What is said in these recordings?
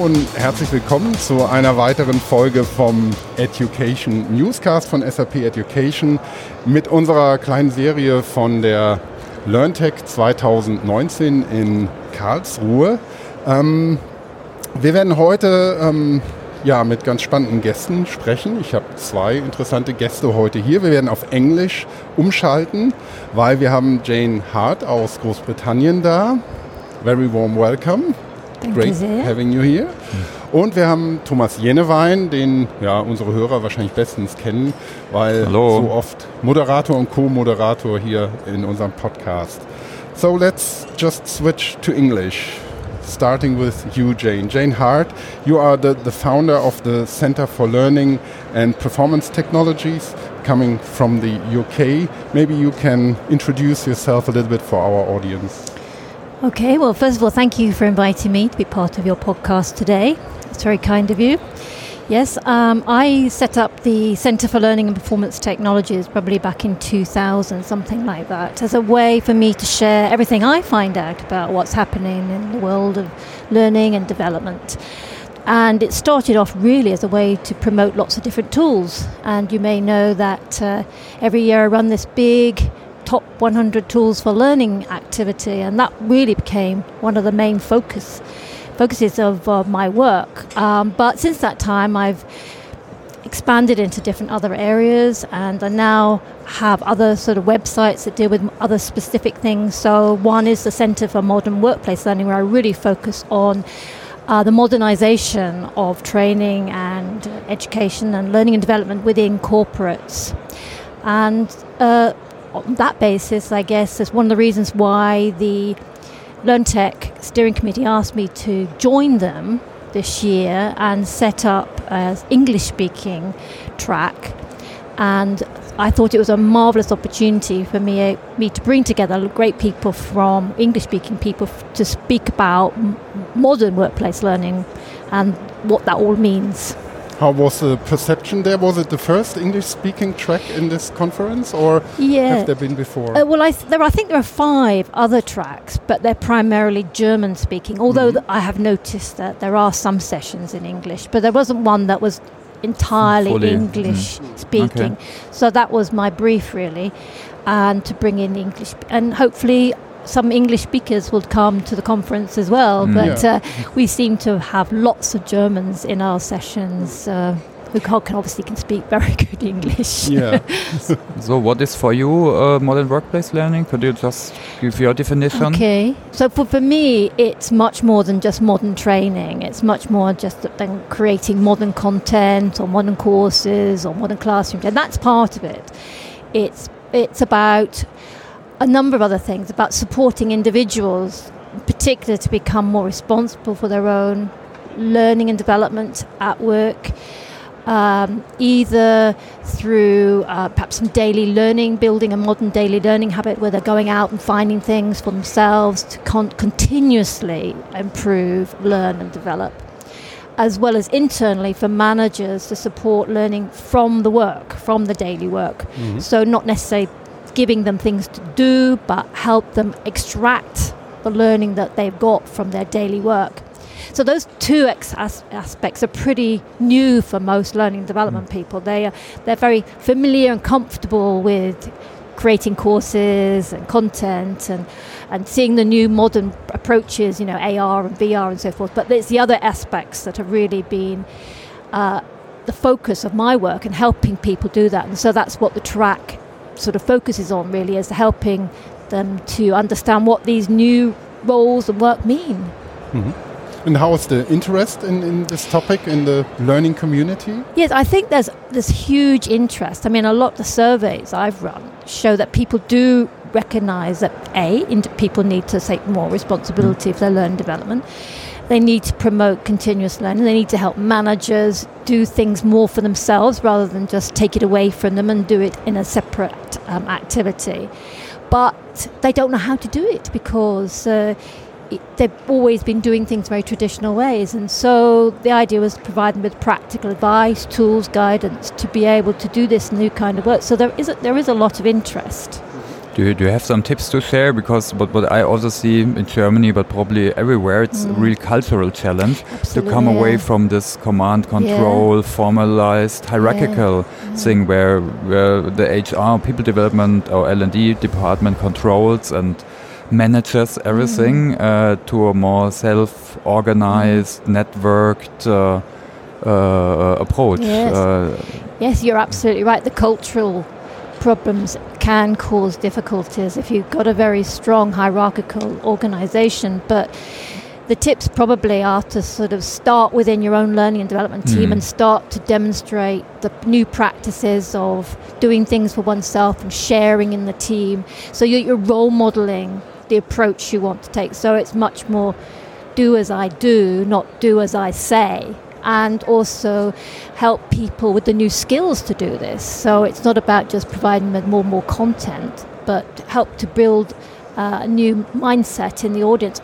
Und herzlich willkommen zu einer weiteren Folge vom Education Newscast von SAP Education mit unserer kleinen Serie von der LearnTech 2019 in Karlsruhe. Ähm, wir werden heute ähm, ja, mit ganz spannenden Gästen sprechen. Ich habe zwei interessante Gäste heute hier. Wir werden auf Englisch umschalten, weil wir haben Jane Hart aus Großbritannien da. Very warm welcome. Thank Great having you here. Und wir haben Thomas Jenewein, den ja unsere Hörer wahrscheinlich bestens kennen, weil Hallo. so oft Moderator und Co-Moderator hier in unserem Podcast. So let's just switch to English. Starting with you, Jane. Jane Hart, you are the, the founder of the Center for Learning and Performance Technologies coming from the UK. Maybe you can introduce yourself a little bit for our audience. Okay, well, first of all, thank you for inviting me to be part of your podcast today. It's very kind of you. Yes, um, I set up the Centre for Learning and Performance Technologies probably back in 2000, something like that, as a way for me to share everything I find out about what's happening in the world of learning and development. And it started off really as a way to promote lots of different tools. And you may know that uh, every year I run this big top 100 tools for learning activity, and that really became one of the main focus focuses of uh, my work. Um, but since that time, I've expanded into different other areas, and I now have other sort of websites that deal with other specific things. So one is the Centre for Modern Workplace Learning, where I really focus on uh, the modernization of training and education and learning and development within corporates. And uh, on that basis, I guess, is one of the reasons why the LEARNTEC steering committee asked me to join them this year and set up an English speaking track. And I thought it was a marvelous opportunity for me, me to bring together great people from English speaking people to speak about modern workplace learning and what that all means. How was the perception there? Was it the first English-speaking track in this conference, or Yeah. have there been before? Uh, well, I, th- there, I think there are five other tracks, but they're primarily German speaking. Although th- I have noticed that there are some sessions in English, but there wasn't one that was entirely Fully, English speaking. So that was my brief, really, and to bring in English, and hopefully some English speakers will come to the conference as well. Mm. But Yeah. uh, we seem to have lots of Germans in our sessions. Uh, who can can obviously can speak very good English. yeah. So, what is for you uh, modern workplace learning? Could you just give your definition? Okay. So for, for me, it's much more than just modern training. It's much more just than creating modern content or modern courses or modern classrooms, and that's part of it. It's it's about a number of other things about supporting individuals, in particular, to become more responsible for their own learning and development at work. Um, either through uh, perhaps some daily learning, building a modern daily learning habit where they're going out and finding things for themselves to con- continuously improve, learn, and develop, as well as internally for managers to support learning from the work, from the daily work. Mhm. So, not necessarily giving them things to do, but help them extract the learning that they've got from their daily work. So those two ex- as- aspects are pretty new for most learning development people. They are they're very familiar and comfortable with creating courses and content and and seeing the new modern approaches, you know, AR and VR and so forth. But it's the other aspects that have really been uh, the focus of my work and helping people do that. And so that's what the track sort of focuses on really is helping them to understand what these new roles and work mean. Mm-hmm. And how is the interest in, in this topic in the learning community? Yes, I think there's this huge interest. I mean, a lot of the surveys I've run show that people do recognise that a people need to take more responsibility mm-hmm. for their learning development. They need to promote continuous learning. They need to help managers do things more for themselves rather than just take it away from them and do it in a separate um, activity. But they don't know how to do it because uh, it, they've always been doing things very traditional ways. And so the idea was to provide them with practical advice, tools, guidance to be able to do this new kind of work. So there is a, there is a lot of interest. Do you, do you have some tips to share? Because what, what I also see in Germany, but probably everywhere, it's a real cultural challenge to Absolutely, come away yeah. from this command control, formalized, hierarchical thing where, where the HR, people development or L&D department controls and manages everything uh, to a more self-organized, networked uh, uh, approach. Yes. Uh, Yes, you're absolutely right. The cultural problems can cause difficulties if you've got a very strong hierarchical organization. But the tips probably are to sort of start within your own learning and development team Mm. and start to demonstrate the new practices of doing things for oneself and sharing in the team. So you're, you're role modeling the approach you want to take. So it's much more do as I do, not do as I say. And also help people with the new skills to do this. So it's not about just providing them more and more content, but help to build uh, a new mindset in the audience.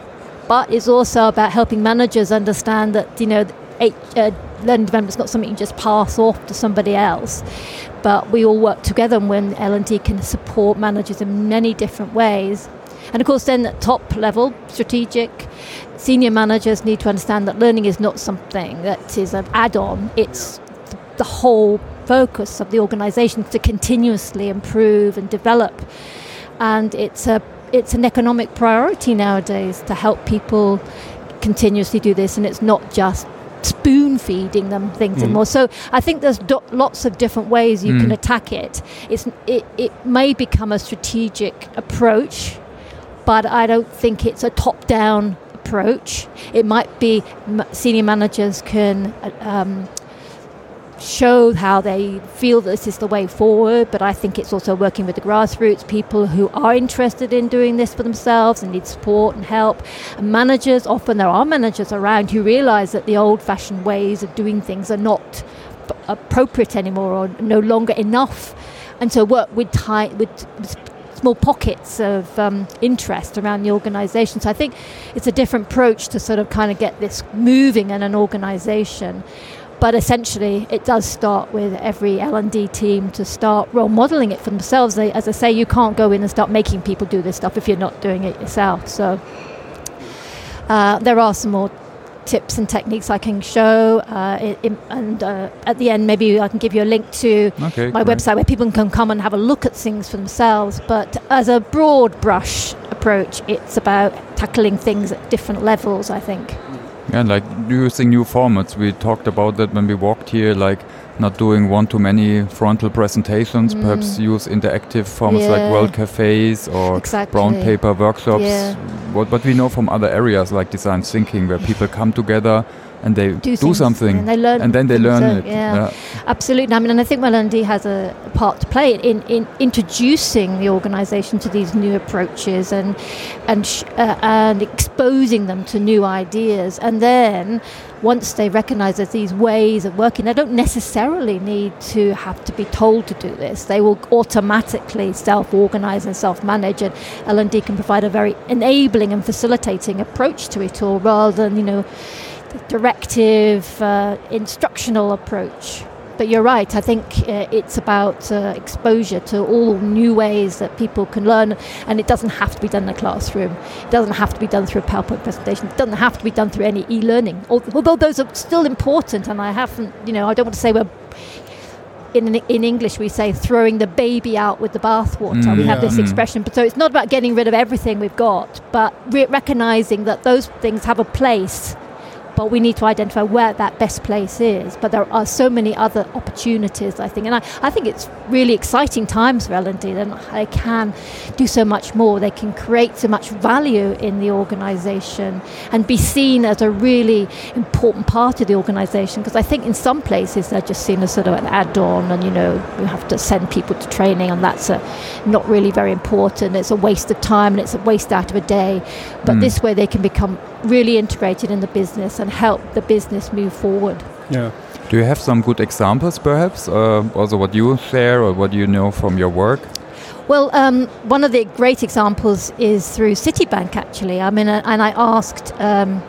But it's also about helping managers understand that you know, H, uh, learning development is not something you just pass off to somebody else. But we all work together, and when L&D can support managers in many different ways. And of course, then at top level, strategic, senior managers need to understand that learning is not something that is an add on, it's the whole focus of the organization to continuously improve and develop. And it's, a, it's an economic priority nowadays to help people continuously do this, and it's not just spoon feeding them things Mm. anymore. So I think there's do- lots of different ways you can Mm. attack it. It's, it. It may become a strategic approach, but I don't think it's a top down approach. It might be senior managers can uh, um, show how they feel this is the way forward, but I think it's also working with the grassroots, people who are interested in doing this for themselves and need support and help. And managers, often there are managers around who realize that the old fashioned ways of doing things are not appropriate anymore or no longer enough. And so work with, ti- with small pockets of um, interest around the organisation. So I think it's a different approach to sort of kind of get this moving in an organisation. But essentially, it does start with every L&D team to start role modelling it for themselves. They, as I say, you can't go in and start making people do this stuff if you're not doing it yourself. So uh, there are some more tips and techniques I can show, uh, i- im- and uh, at the end, maybe I can give you a link to okay, my great. website where people can come and have a look at things for themselves. But as a broad brush approach, it's about tackling things at different levels, I think. Yeah, like using new formats. We talked about that when we walked here, like not doing one too many frontal presentations, perhaps use interactive formats Mm. Yeah. like world cafes or Exactly. brown paper workshops. Yeah. What, what we know from other areas like design thinking, where people come together and they do, things, something and they learn and then they learn it. Yeah. Absolutely. I mean, and I think L&D has a part to play in, in introducing the organisation to these new approaches and and sh- uh, and exposing them to new ideas. And then once they recognise that these ways of working, they don't necessarily need to have to be told to do this. They will automatically self-organise and self-manage, and L&D can provide a very enabling and facilitating approach to it all, rather than you know directive, uh, instructional approach. But you're right, I think uh, it's about uh, exposure to all new ways that people can learn, and it doesn't have to be done in a classroom. It doesn't have to be done through a PowerPoint presentation. It doesn't have to be done through any e learning. Although those are still important, and I haven't, you know, I don't want to say we're. In, in English, we say throwing the baby out with the bathwater. Mm, we have this expression. But so it's not about getting rid of everything we've got, but re- recognizing that those things have a place but we need to identify where that best place is. But there are so many other opportunities, I think, and I, I think it's really exciting times for L&D. And they can do so much more. They can create so much value in the organisation and be seen as a really important part of the organisation. Because I think in some places they're just seen as sort of an add-on, and you know you have to send people to training, and that's a, not really very important. It's a waste of time and it's a waste out of a day. But Mm. this way they can become really integrated in the business and help the business move forward. Yeah. Do you have some good examples, perhaps? Uh, also, what you share or what you know from your work? Well, um, one of the great examples is through Citibank, actually. I mean, uh, and I asked um,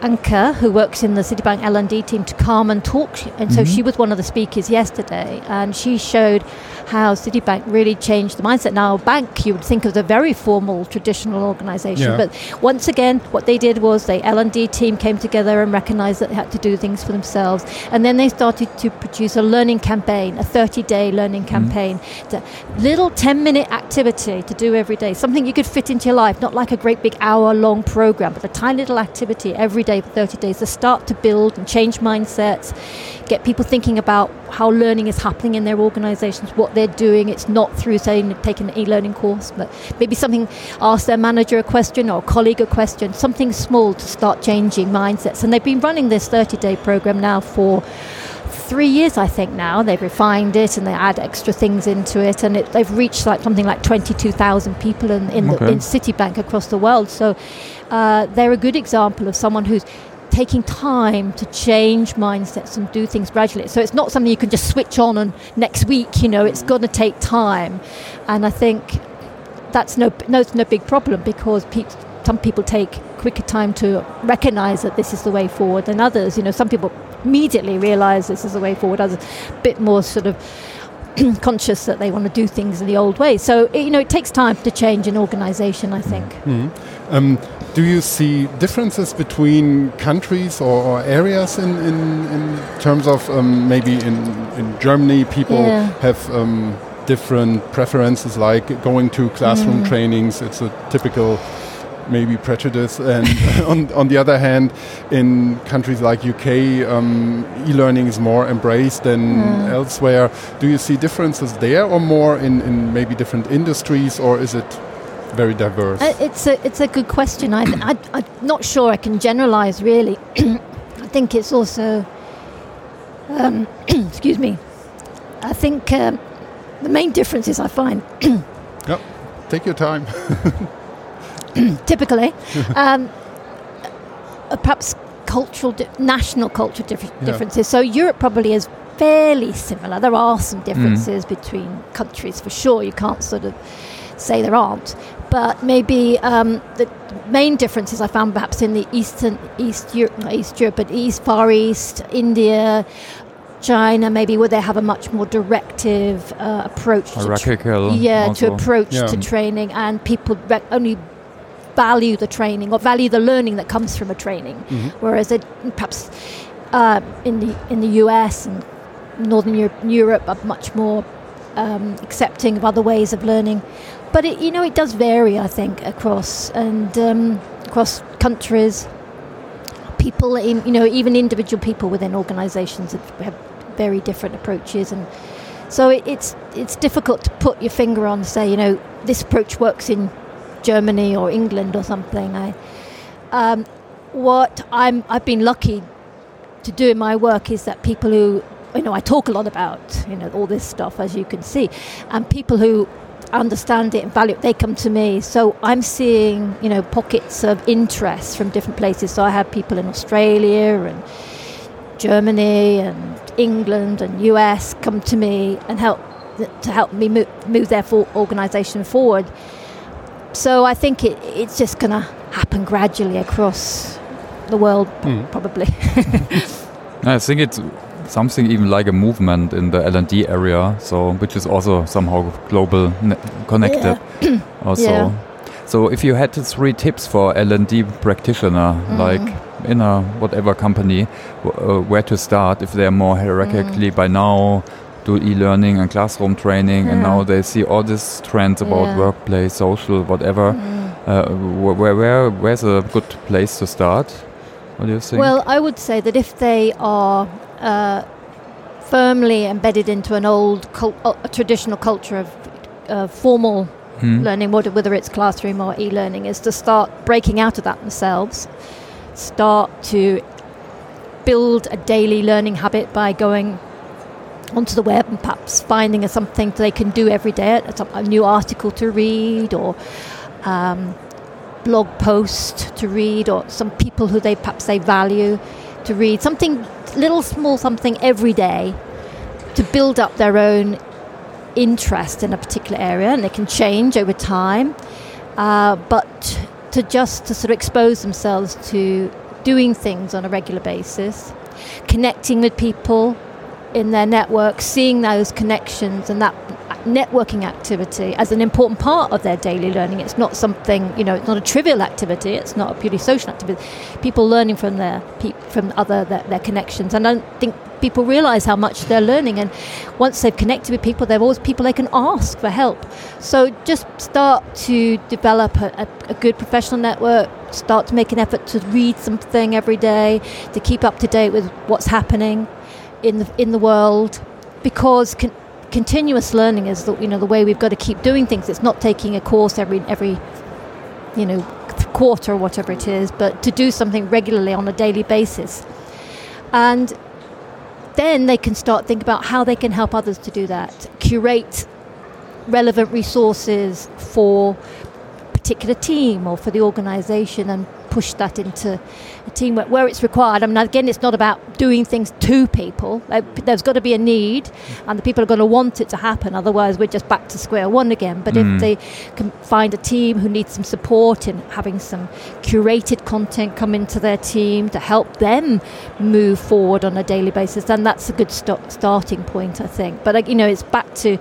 Anka, who works in the Citibank L&D team, to come and talk. And so mm-hmm. she was one of the speakers yesterday, and she showed how Citibank really changed the mindset. Now, a bank you would think of as a very formal, traditional organisation, yeah. but once again, what they did was the L&D team came together and recognised that they had to do things for themselves, and then they started to produce a learning campaign, a 30-day learning mm-hmm. campaign, mm-hmm. little 10-minute activity to do every day, something you could fit into your life, not like a great big hour-long program, but a tiny little activity every day for 30 days to start to build and change mindsets, get people thinking about how learning is happening in their organizations, what they're doing. It's not through saying taking an e-learning course, but maybe something, ask their manager a question or a colleague a question, something small to start changing mindsets. And they've been running this 30-day program now for three years, I think now. They've refined it and they add extra things into it, and it, they've reached like something like 22,000 people in, in, okay. the, in Citibank across the world. So uh, they're a good example of someone who's taking time to change mindsets and do things gradually. So it's not something you can just switch on and next week, you know, it's going to take time. And I think that's no, no, no big problem because pe- some people take quicker time to recognize that this is the way forward than others. You know, some people immediately realize this is the way forward, others a bit more sort of conscious that they want to do things in the old way. So, you know, it takes time to change an organization, I think. Mm-hmm. Um, do you see differences between countries or, or areas in, in, in, terms of um, maybe in, in Germany people yeah. have um, different preferences like going to classroom mm. trainings? It's a typical maybe prejudice. And on, on the other hand, in countries like UK, um, e-learning is more embraced than mm. elsewhere. Do you see differences there, or more in, in maybe different industries, or is it very diverse? Uh, it's a it's a good question. I, I I'm not sure I can generalize really. I think it's also. Um, excuse me. I think um, the main difference is I find. yep. Take your time. typically. um, uh, perhaps cultural, di- national cultural dif- yeah. differences. So Europe probably is fairly similar. There are some differences mm. between countries for sure. You can't sort of say there aren't. But maybe um, the main differences I found perhaps in the Eastern East Europe, not East Europe, but East Far East, India, China, maybe where they have a much more directive uh, approach. Hierarchical. To yeah, to approach yeah. to training, and people re- only value the training or value the learning that comes from a training, mm-hmm. whereas it, perhaps uh, in the in the US and Northern Europe, Europe are much more um, accepting of other ways of learning. But it, you know, it does vary, I think, across and um, across countries. People, in, you know, even individual people within organisations have very different approaches, and so it, it's it's difficult to put your finger on, say, you know, this approach works in Germany or England or something. I, um, what I'm, I've been lucky to do in my work is that people who, you know, I talk a lot about, you know, all this stuff, as you can see, and people who understand it and value it, they come to me. So I'm seeing, you know, pockets of interest from different places. So I have people in Australia and Germany and England and US come to me and help to help me move, move their for organisation forward. So I think it, it's just going to happen gradually across the world, mm. probably. I think it's something even like a movement in the L&D area, so which is also somehow global connected. Yeah. also, yeah. so if you had three tips for L&D practitioner, mm. like in a whatever company, uh, where to start if they're more hierarchically mm. by now do e-learning and classroom training, yeah. and now they see all these trends about workplace, social, whatever. Mm. Uh, where, where, where's a good place to start? What do you think? Well, I would say that if they are uh, firmly embedded into an old cult, uh, traditional culture of uh, formal hmm. learning, whether it's classroom or e-learning, is to start breaking out of that themselves. Start to build a daily learning habit by going onto the web and perhaps finding something they can do every day, a, a new article to read or um, blog post to read or some people who they perhaps they value to read something little small something every day to build up their own interest in a particular area and it can change over time. Uh, but to just to sort of expose themselves to doing things on a regular basis, connecting with people in their network, seeing those connections and that networking activity as an important part of their daily learning. It's not something, you know, it's not a trivial activity. It's not a purely social activity. People learning from their from other their, their connections, and I don't think people realize how much they're learning. And once they've connected with people, there are always people they can ask for help. So just start to develop a, a, a good professional network. Start to make an effort to read something every day to keep up to date with what's happening in the in the world, because. Con- continuous learning is the you know the way we've got to keep doing things. It's not taking a course every every you know quarter or whatever it is, but to do something regularly on a daily basis. And then they can start think about how they can help others to do that. Curate relevant resources for a particular team or for the organization and push that into a team where, where, it's required. I mean, again, it's not about doing things to people. There's got to be a need, and the people are going to want it to happen. Otherwise, we're just back to square one again. But mm. if they can find a team who needs some support in having some curated content come into their team to help them move forward on a daily basis, then that's a good st- starting point, I think. But you know, it's back to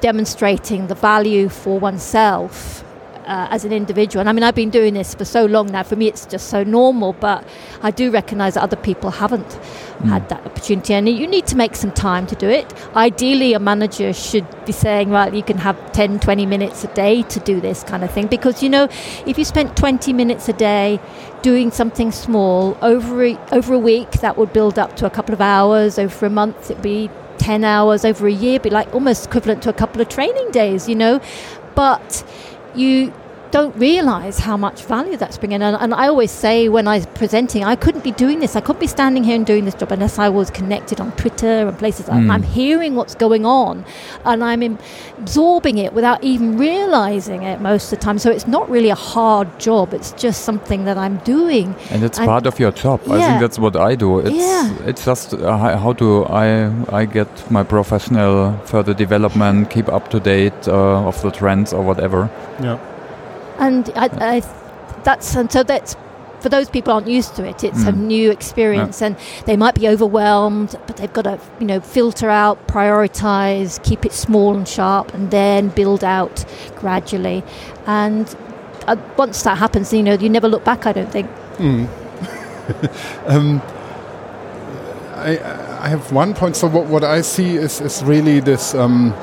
demonstrating the value for oneself uh, as an individual. And I mean, I've been doing this for so long now. For me, it's just so normal. But I do recognise that other people haven't mm. had that opportunity, and you need to make some time to do it. Ideally, a manager should be saying, right, you can have 10, 20 minutes a day to do this kind of thing. Because you know, if you spent 20 minutes a day doing something small over a, over a week, that would build up to a couple of hours. Over a month, it'd be 10 hours over a year be like almost equivalent to a couple of training days, you know. But you don't realize how much value that's bringing. And, and I always say when I'm presenting, I couldn't be doing this. I couldn't be standing here and doing this job unless I was connected on Twitter and places. Mm. I'm hearing what's going on and I'm absorbing it without even realizing it most of the time. So it's not really a hard job. It's just something that I'm doing. And it's and part of your job. Yeah. I think that's what I do. It's, yeah. it's just uh, how do I, I get my professional further development, keep up to date uh, of the trends or whatever. Yeah and I, I, that's and so that's for those people aren't used to it it's mm. a new experience yeah. and they might be overwhelmed but they've got to you know filter out prioritize keep it small and sharp and then build out gradually and uh, once that happens you know you never look back i don't think mm. um, I, I have one point so what, what i see is, is really this um,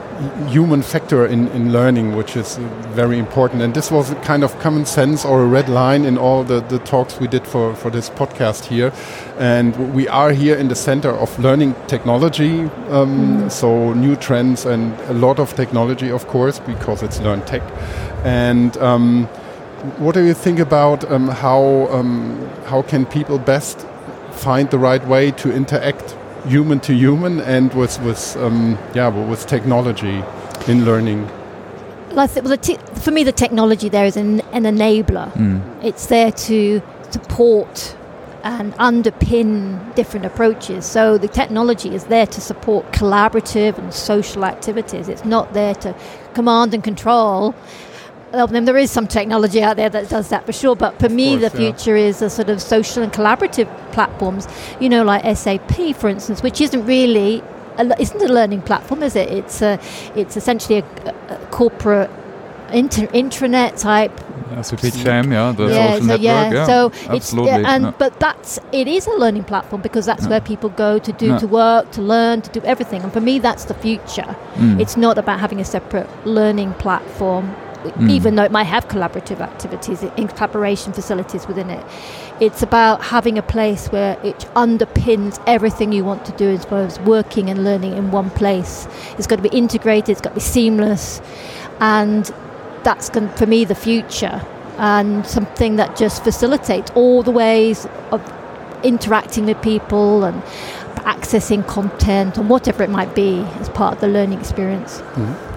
human factor in, in learning, which is very important. And this was a kind of common sense or a red line in all the, the talks we did for, for this podcast here. And we are here in the center of learning technology, um, mm. so new trends and a lot of technology, of course, because it's LEARNTEC. And um, what do you think about um, how, um, how can people best find the right way to interact human to human and with with um, yeah with technology in learning. Well, for me, the technology there is an, an enabler. Mm. It's there to support and underpin different approaches. So the technology is there to support collaborative and social activities. It's not there to command and control of them. There is some technology out there that does that for sure, but for me, course, the future yeah. is a sort of social and collaborative platforms. You know, like SAP, for instance, which isn't really a, isn't a learning platform, is it? It's a, it's essentially a, a corporate inter, intranet type. SAP Jam, yeah, the yeah, social so, network, yeah. yeah. So absolutely. it's and yeah. but that's it is a learning platform because that's yeah. where people go to do to work, to learn, to do everything. And for me, that's the future. Mm. It's not about having a separate learning platform mm. even though it might have collaborative activities in collaboration facilities within it. It's about having a place where it underpins everything you want to do as far as working and learning in one place. It's got to be integrated, it's got to be seamless, and that's going for me the future and something that just facilitates all the ways of interacting with people and accessing content and whatever it might be as part of the learning experience. Mm-hmm.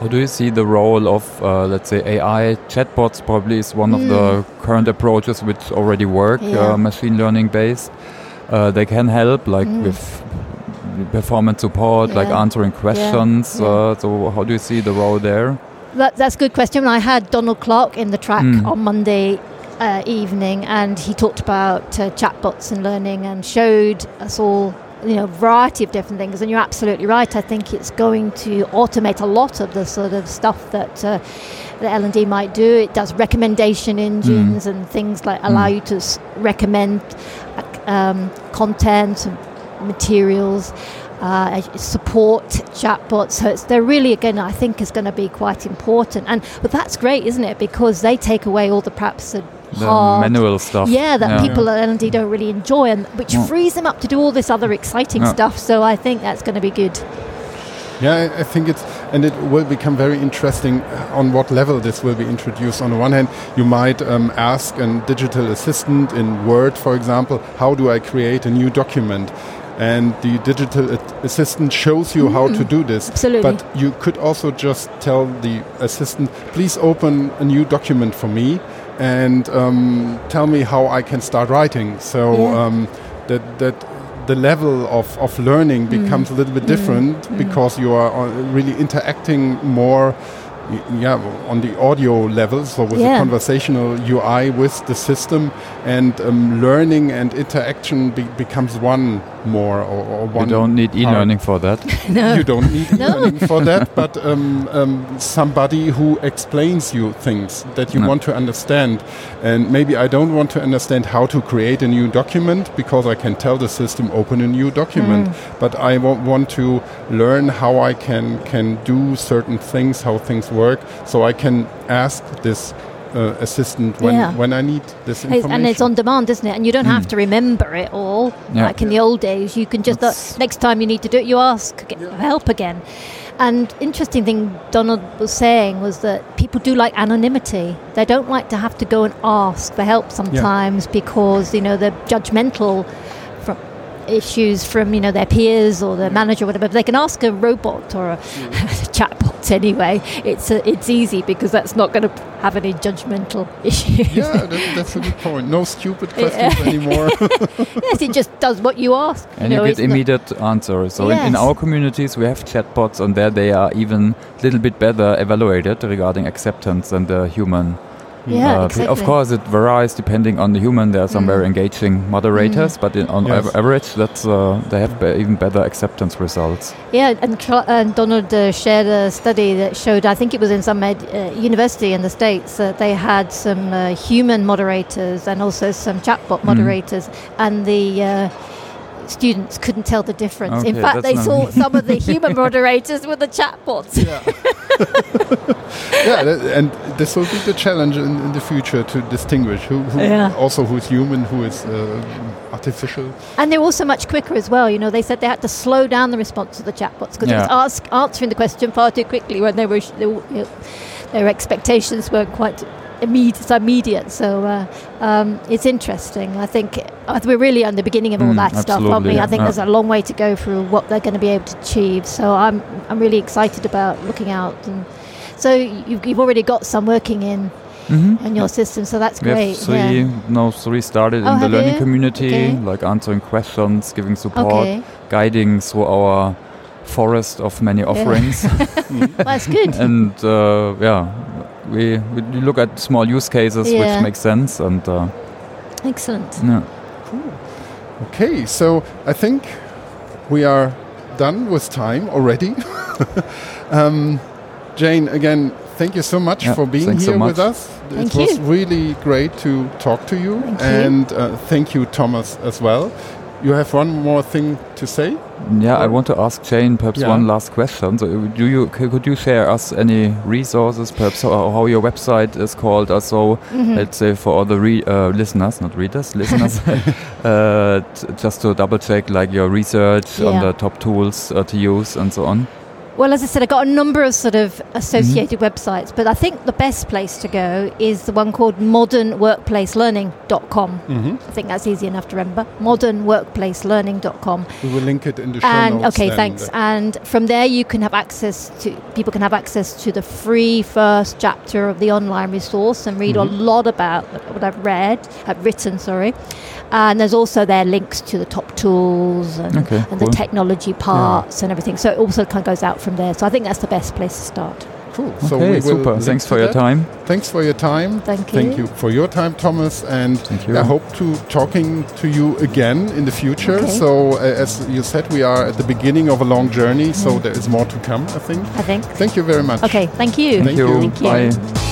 How do you see the role of, uh, let's say, AI chatbots? Probably is one mm. of the mm. current approaches which already work, yeah. uh, machine learning based. Uh, they can help, like mm. with performance support, yeah. like answering questions. Yeah. Uh, so, how do you see the role there? That, that's a good question. I had Donald Clark in the track mm. on Monday uh, evening, and he talked about uh, chatbots and learning, and showed us all you know, variety of different things. And you're absolutely right. I think it's going to automate a lot of the sort of stuff that uh, that L and D might do. It does recommendation engines mm. and things like allow mm. you to s- recommend um, content and materials. Uh, support chatbots. So they're really again, I think, is going to be quite important. And but that's great, isn't it? Because they take away all the perhaps the the hard, manual stuff. Yeah, that yeah. people at L&D don't really enjoy, and which yeah. frees them up to do all this other exciting yeah. stuff. So I think that's going to be good. Yeah, I think it's, and it will become very interesting on what level this will be introduced. On the one hand, you might um, ask a digital assistant in Word, for example, how do I create a new document? and the digital assistant shows you mm, how to mm, do this. Absolutely. But you could also just tell the assistant, please open a new document for me and um, tell me how I can start writing. So yeah. um, that that the level of, of learning mm. becomes a little bit different mm. because you are uh, really interacting more yeah, on the audio level, so with yeah. the conversational UI with the system, and um, learning and interaction be becomes one more or, or one. You don't need e-learning for that. no. You don't need e-learning for that, but um, um, somebody who explains you things that you no. want to understand, and maybe I don't want to understand how to create a new document because I can tell the system open a new document, mm. but I want to learn how I can can do certain things, how things work so I can ask this uh, assistant when, yeah. when I need this information. And it's on demand, isn't it? And you don't mm. have to remember it all. Yeah. Like in the old days, you can just, uh, next time you need to do it, you ask yeah. help again. And interesting thing Donald was saying was that people do like anonymity. They don't like to have to go and ask for help sometimes because, you know, they're judgmental from issues from, you know, their peers or their manager or whatever. They can ask a robot or a, mm. a chatbot anyway, it's a, it's easy because that's not going to have any judgmental issues. Yeah, that, that's a good point. No stupid questions anymore. yes, it just does what you ask. And you, know, you get immediate answers. So yes. in, in, our communities, we have chatbots, and there they are even a little bit better evaluated regarding acceptance than the human yeah, uh, exactly. Of course, it varies depending on the human. There are some mm. very engaging moderators, mm. but in, on yes. average, that's uh, they have be even better acceptance results. Yeah, and, and Donald uh, shared a study that showed, I think it was in some uh, university in the States, that they had some uh, human moderators and also some chatbot mm. moderators, and the uh, students couldn't tell the difference. Okay, In fact, they saw some of the human moderators with the chatbots. Yeah, yeah and this will be the challenge in, in the future to distinguish who, who yeah. also who's human, who is uh, artificial. And they're also much quicker as well. You know, they said they had to slow down the response to the chatbots because yeah. it was ask, answering the question far too quickly when they were, they were you know, their expectations weren't quite immediate. It's immediate. So uh, um, it's interesting. I think uh, we're really on the beginning of all mm, that stuff, aren't we? I think yeah. there's a long way to go through what they're going to be able to achieve. So I'm I'm really excited about looking out. And so you've, you've already got some working in. Mm-hmm. in your system, so that's we great. Have three, yeah. no, three started oh, in the learning you? community, okay. like answering questions, giving support, okay. guiding through our forest of many offerings. well, that's good. and uh, yeah, we, we look at small use cases yeah. which make sense and uh, excellent. yeah. Cool. Okay so i think we are done with time already. Um, jane again thank you so much yeah, for being here so with us. Thank it you. was really great to talk to you. Thank and you. Uh, thank you thomas as well you have one more thing to say? Yeah, I want to ask Jane perhaps yeah. one last question. So, do you could you share us any resources, perhaps how, how your website is called? Also, mm -hmm. let's say for all the uh, listeners, not readers, listeners, uh, just to double check like your research yeah. on the top tools uh, to use and so on. Well, as I said, I've got a number of sort of associated mm-hmm. websites, but I think the best place to go is the one called modernworkplacelearning.com. Mm-hmm. I think that's easy enough to remember. Modernworkplacelearning.com. We will link it in the show and, notes. Okay, thanks. And from there, you can have access to people can have access to the free first chapter of the online resource and read mm-hmm. a lot about what I've read, I've written, sorry. And there's also there links to the top tools and, okay, and cool. the technology parts yeah. and everything. So it also kind of goes out from there. So I think that's the best place to start. Cool. Okay, so we super. Thanks for your time. Thanks for your time. Thank you. Thank you for your time, Thomas. And I hope to talking to you again in the future. Okay. So uh, as you said, we are at the beginning of a long journey. Mm. So there is more to come. I think. I think. Thank you very much. Okay. Thank you. Thank, thank you. you. Thank you. Bye.